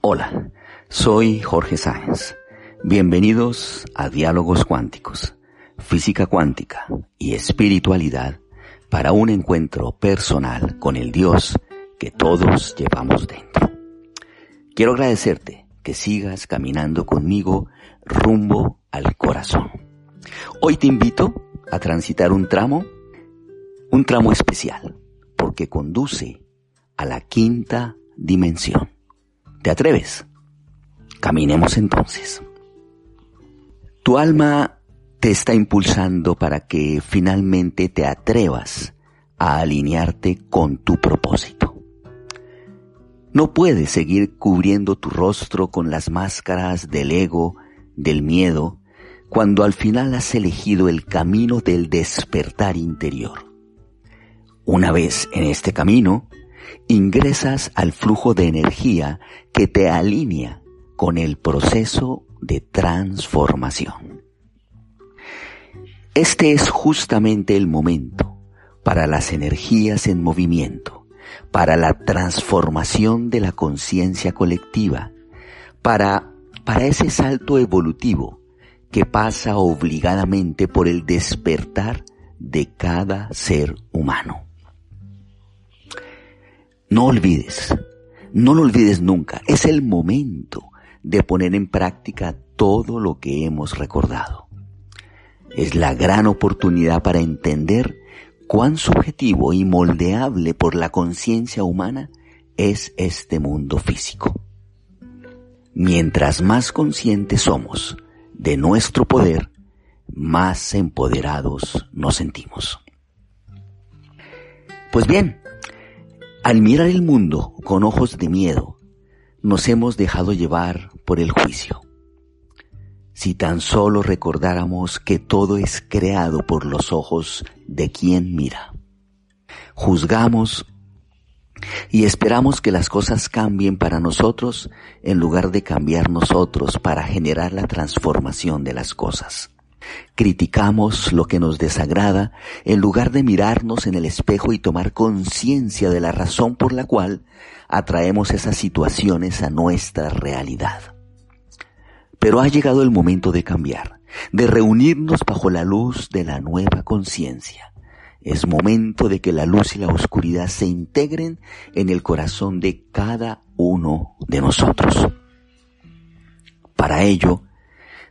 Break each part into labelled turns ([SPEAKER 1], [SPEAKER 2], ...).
[SPEAKER 1] Hola, soy Jorge Sáenz. Bienvenidos a Diálogos Cuánticos, Física Cuántica y Espiritualidad para un encuentro personal con el Dios que todos llevamos dentro. Quiero agradecerte que sigas caminando conmigo rumbo al corazón. Hoy te invito a transitar un tramo, un tramo especial, porque conduce a la quinta dimensión. ¿Te atreves? Caminemos entonces. Tu alma te está impulsando para que finalmente te atrevas a alinearte con tu propósito. No puedes seguir cubriendo tu rostro con las máscaras del ego, del miedo, cuando al final has elegido el camino del despertar interior. Una vez en este camino, ingresas al flujo de energía que te alinea con el proceso de transformación. Este es justamente el momento para las energías en movimiento, para la transformación de la conciencia colectiva, para, para ese salto evolutivo que pasa obligadamente por el despertar de cada ser humano. No olvides, no lo olvides nunca, es el momento de poner en práctica todo lo que hemos recordado. Es la gran oportunidad para entender cuán subjetivo y moldeable por la conciencia humana es este mundo físico. Mientras más conscientes somos de nuestro poder, más empoderados nos sentimos. Pues bien, al mirar el mundo con ojos de miedo, nos hemos dejado llevar por el juicio. Si tan solo recordáramos que todo es creado por los ojos de quien mira. Juzgamos y esperamos que las cosas cambien para nosotros en lugar de cambiar nosotros para generar la transformación de las cosas. Criticamos lo que nos desagrada en lugar de mirarnos en el espejo y tomar conciencia de la razón por la cual atraemos esas situaciones a nuestra realidad. Pero ha llegado el momento de cambiar, de reunirnos bajo la luz de la nueva conciencia. Es momento de que la luz y la oscuridad se integren en el corazón de cada uno de nosotros. Para ello,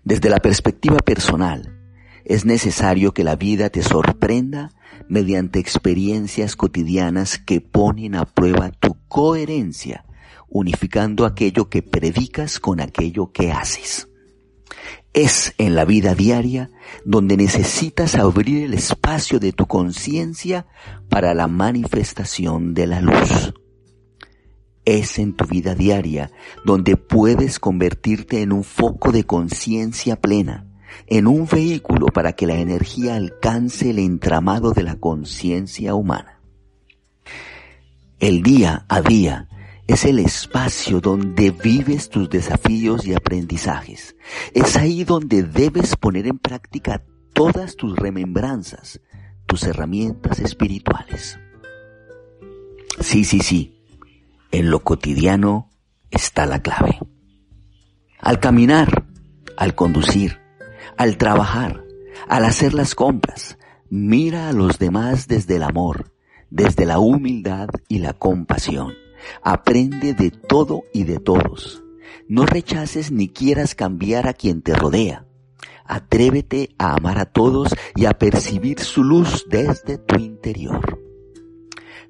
[SPEAKER 1] desde la perspectiva personal, es necesario que la vida te sorprenda mediante experiencias cotidianas que ponen a prueba tu coherencia, unificando aquello que predicas con aquello que haces. Es en la vida diaria donde necesitas abrir el espacio de tu conciencia para la manifestación de la luz. Es en tu vida diaria donde puedes convertirte en un foco de conciencia plena, en un vehículo para que la energía alcance el entramado de la conciencia humana. El día a día es el espacio donde vives tus desafíos y aprendizajes. Es ahí donde debes poner en práctica todas tus remembranzas, tus herramientas espirituales. Sí, sí, sí. En lo cotidiano está la clave. Al caminar, al conducir, al trabajar, al hacer las compras, mira a los demás desde el amor, desde la humildad y la compasión. Aprende de todo y de todos. No rechaces ni quieras cambiar a quien te rodea. Atrévete a amar a todos y a percibir su luz desde tu interior.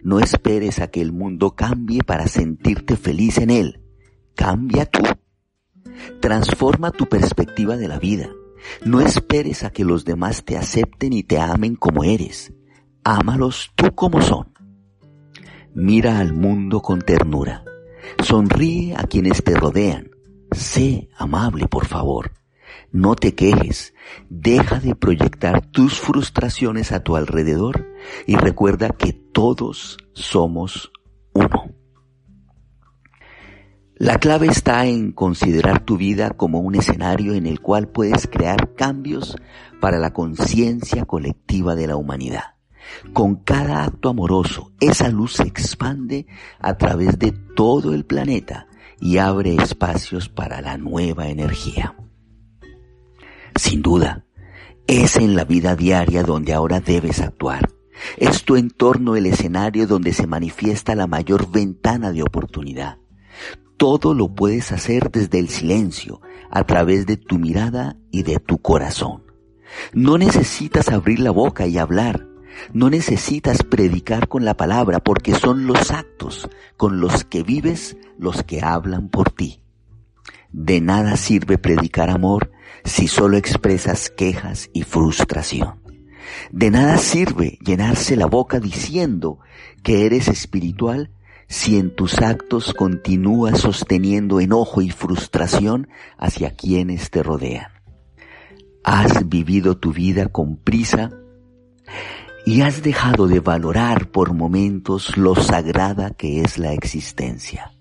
[SPEAKER 1] No esperes a que el mundo cambie para sentirte feliz en él. Cambia tú. Transforma tu perspectiva de la vida. No esperes a que los demás te acepten y te amen como eres. Ámalos tú como son. Mira al mundo con ternura. Sonríe a quienes te rodean. Sé amable, por favor. No te quejes, deja de proyectar tus frustraciones a tu alrededor y recuerda que todos somos uno. La clave está en considerar tu vida como un escenario en el cual puedes crear cambios para la conciencia colectiva de la humanidad. Con cada acto amoroso, esa luz se expande a través de todo el planeta y abre espacios para la nueva energía. Sin duda, es en la vida diaria donde ahora debes actuar. Es tu entorno el escenario donde se manifiesta la mayor ventana de oportunidad. Todo lo puedes hacer desde el silencio, a través de tu mirada y de tu corazón. No necesitas abrir la boca y hablar. No necesitas predicar con la palabra porque son los actos con los que vives los que hablan por ti. De nada sirve predicar amor si solo expresas quejas y frustración. De nada sirve llenarse la boca diciendo que eres espiritual si en tus actos continúas sosteniendo enojo y frustración hacia quienes te rodean. Has vivido tu vida con prisa y has dejado de valorar por momentos lo sagrada que es la existencia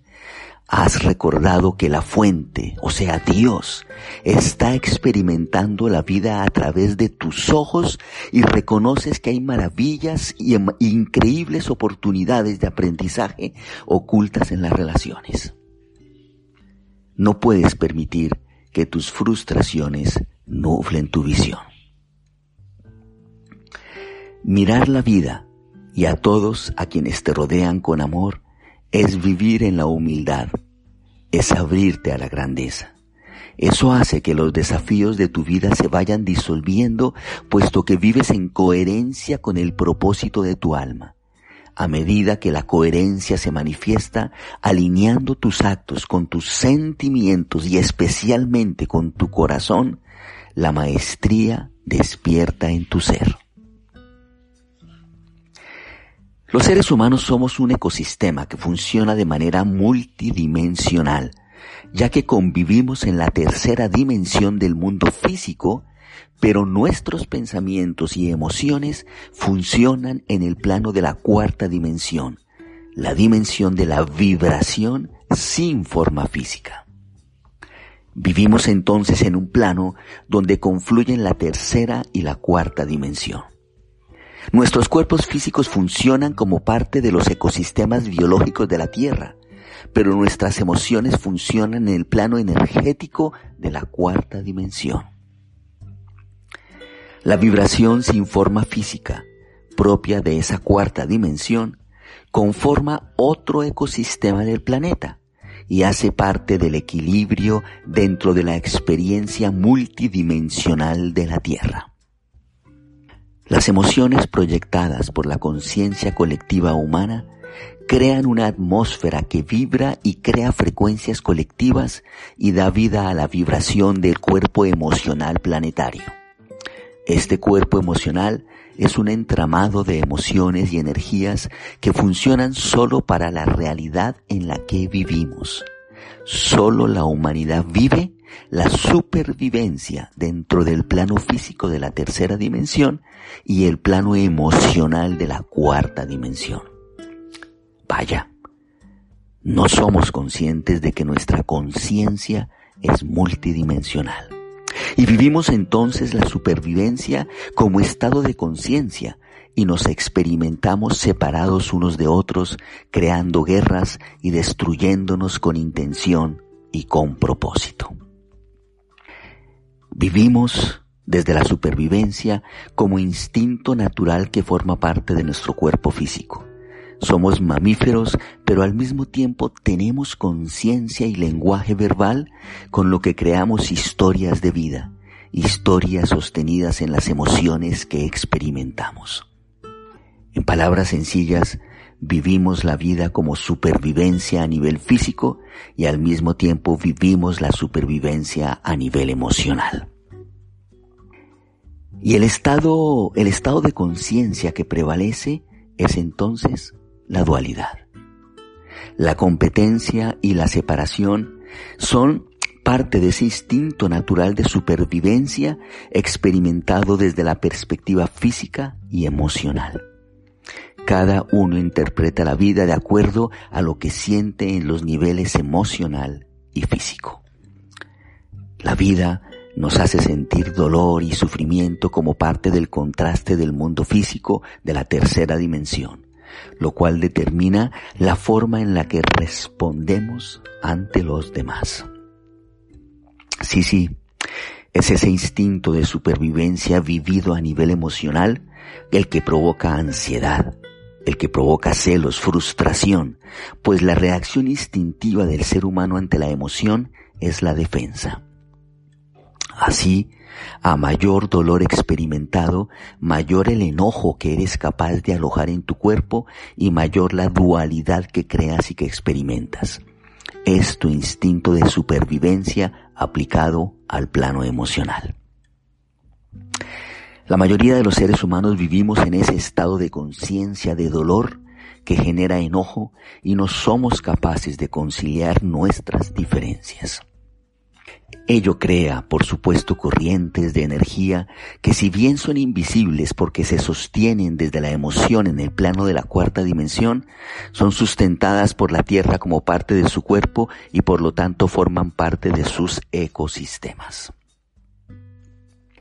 [SPEAKER 1] has recordado que la fuente, o sea Dios, está experimentando la vida a través de tus ojos y reconoces que hay maravillas y em, increíbles oportunidades de aprendizaje ocultas en las relaciones. No puedes permitir que tus frustraciones nublen tu visión. Mirar la vida y a todos a quienes te rodean con amor es vivir en la humildad, es abrirte a la grandeza. Eso hace que los desafíos de tu vida se vayan disolviendo, puesto que vives en coherencia con el propósito de tu alma. A medida que la coherencia se manifiesta, alineando tus actos con tus sentimientos y especialmente con tu corazón, la maestría despierta en tu ser. Los seres humanos somos un ecosistema que funciona de manera multidimensional, ya que convivimos en la tercera dimensión del mundo físico, pero nuestros pensamientos y emociones funcionan en el plano de la cuarta dimensión, la dimensión de la vibración sin forma física. Vivimos entonces en un plano donde confluyen la tercera y la cuarta dimensión. Nuestros cuerpos físicos funcionan como parte de los ecosistemas biológicos de la Tierra, pero nuestras emociones funcionan en el plano energético de la cuarta dimensión. La vibración sin forma física, propia de esa cuarta dimensión, conforma otro ecosistema del planeta y hace parte del equilibrio dentro de la experiencia multidimensional de la Tierra. Las emociones proyectadas por la conciencia colectiva humana crean una atmósfera que vibra y crea frecuencias colectivas y da vida a la vibración del cuerpo emocional planetario. Este cuerpo emocional es un entramado de emociones y energías que funcionan solo para la realidad en la que vivimos. Solo la humanidad vive la supervivencia dentro del plano físico de la tercera dimensión y el plano emocional de la cuarta dimensión. Vaya, no somos conscientes de que nuestra conciencia es multidimensional. Y vivimos entonces la supervivencia como estado de conciencia y nos experimentamos separados unos de otros, creando guerras y destruyéndonos con intención y con propósito. Vivimos desde la supervivencia como instinto natural que forma parte de nuestro cuerpo físico. Somos mamíferos, pero al mismo tiempo tenemos conciencia y lenguaje verbal con lo que creamos historias de vida, historias sostenidas en las emociones que experimentamos. En palabras sencillas, vivimos la vida como supervivencia a nivel físico y al mismo tiempo vivimos la supervivencia a nivel emocional. Y el estado, el estado de conciencia que prevalece es entonces la dualidad. La competencia y la separación son parte de ese instinto natural de supervivencia experimentado desde la perspectiva física y emocional. Cada uno interpreta la vida de acuerdo a lo que siente en los niveles emocional y físico. La vida nos hace sentir dolor y sufrimiento como parte del contraste del mundo físico de la tercera dimensión, lo cual determina la forma en la que respondemos ante los demás. Sí, sí, es ese instinto de supervivencia vivido a nivel emocional el que provoca ansiedad, el que provoca celos, frustración, pues la reacción instintiva del ser humano ante la emoción es la defensa. Así, a mayor dolor experimentado, mayor el enojo que eres capaz de alojar en tu cuerpo y mayor la dualidad que creas y que experimentas. Es tu instinto de supervivencia aplicado al plano emocional. La mayoría de los seres humanos vivimos en ese estado de conciencia de dolor que genera enojo y no somos capaces de conciliar nuestras diferencias. Ello crea, por supuesto, corrientes de energía que si bien son invisibles porque se sostienen desde la emoción en el plano de la cuarta dimensión, son sustentadas por la Tierra como parte de su cuerpo y por lo tanto forman parte de sus ecosistemas.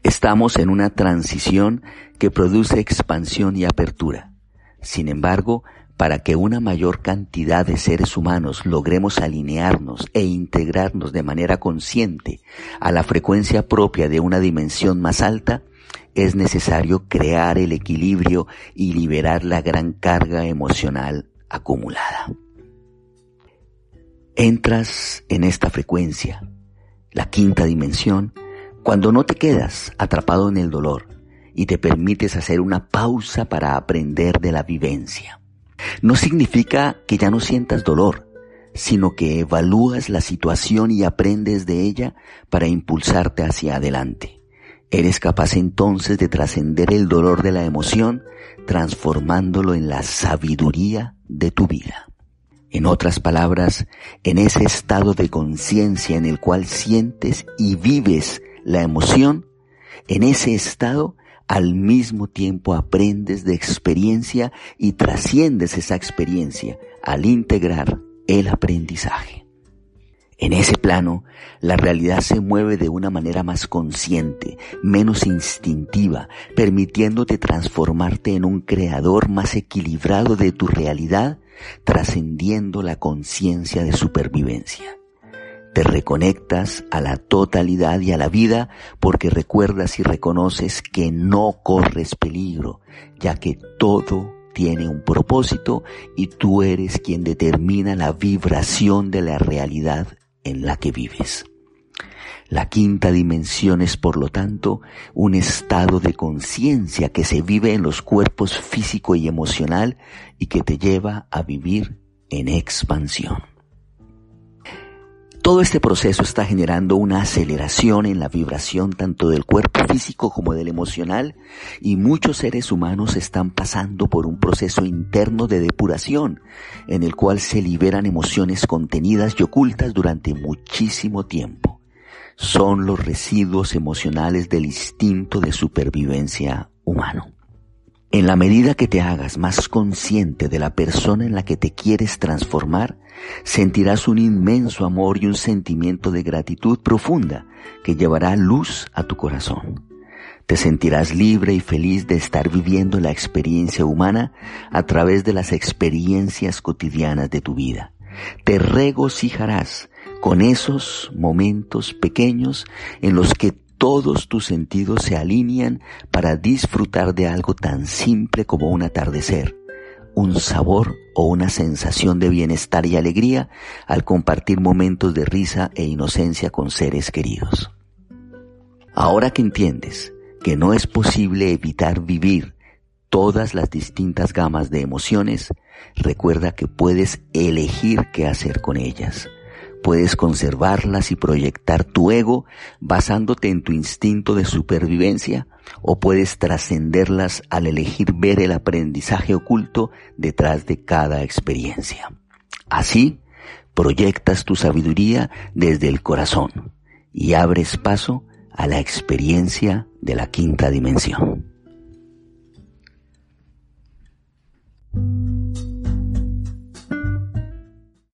[SPEAKER 1] Estamos en una transición que produce expansión y apertura. Sin embargo, para que una mayor cantidad de seres humanos logremos alinearnos e integrarnos de manera consciente a la frecuencia propia de una dimensión más alta, es necesario crear el equilibrio y liberar la gran carga emocional acumulada. Entras en esta frecuencia, la quinta dimensión, cuando no te quedas atrapado en el dolor y te permites hacer una pausa para aprender de la vivencia. No significa que ya no sientas dolor, sino que evalúas la situación y aprendes de ella para impulsarte hacia adelante. Eres capaz entonces de trascender el dolor de la emoción, transformándolo en la sabiduría de tu vida. En otras palabras, en ese estado de conciencia en el cual sientes y vives la emoción, en ese estado al mismo tiempo aprendes de experiencia y trasciendes esa experiencia al integrar el aprendizaje. En ese plano, la realidad se mueve de una manera más consciente, menos instintiva, permitiéndote transformarte en un creador más equilibrado de tu realidad, trascendiendo la conciencia de supervivencia. Te reconectas a la totalidad y a la vida porque recuerdas y reconoces que no corres peligro, ya que todo tiene un propósito y tú eres quien determina la vibración de la realidad en la que vives. La quinta dimensión es, por lo tanto, un estado de conciencia que se vive en los cuerpos físico y emocional y que te lleva a vivir en expansión. Todo este proceso está generando una aceleración en la vibración tanto del cuerpo físico como del emocional y muchos seres humanos están pasando por un proceso interno de depuración en el cual se liberan emociones contenidas y ocultas durante muchísimo tiempo. Son los residuos emocionales del instinto de supervivencia humano. En la medida que te hagas más consciente de la persona en la que te quieres transformar, sentirás un inmenso amor y un sentimiento de gratitud profunda que llevará luz a tu corazón. Te sentirás libre y feliz de estar viviendo la experiencia humana a través de las experiencias cotidianas de tu vida. Te regocijarás con esos momentos pequeños en los que todos tus sentidos se alinean para disfrutar de algo tan simple como un atardecer, un sabor o una sensación de bienestar y alegría al compartir momentos de risa e inocencia con seres queridos. Ahora que entiendes que no es posible evitar vivir todas las distintas gamas de emociones, recuerda que puedes elegir qué hacer con ellas puedes conservarlas y proyectar tu ego basándote en tu instinto de supervivencia o puedes trascenderlas al elegir ver el aprendizaje oculto detrás de cada experiencia. Así, proyectas tu sabiduría desde el corazón y abres paso a la experiencia de la quinta dimensión.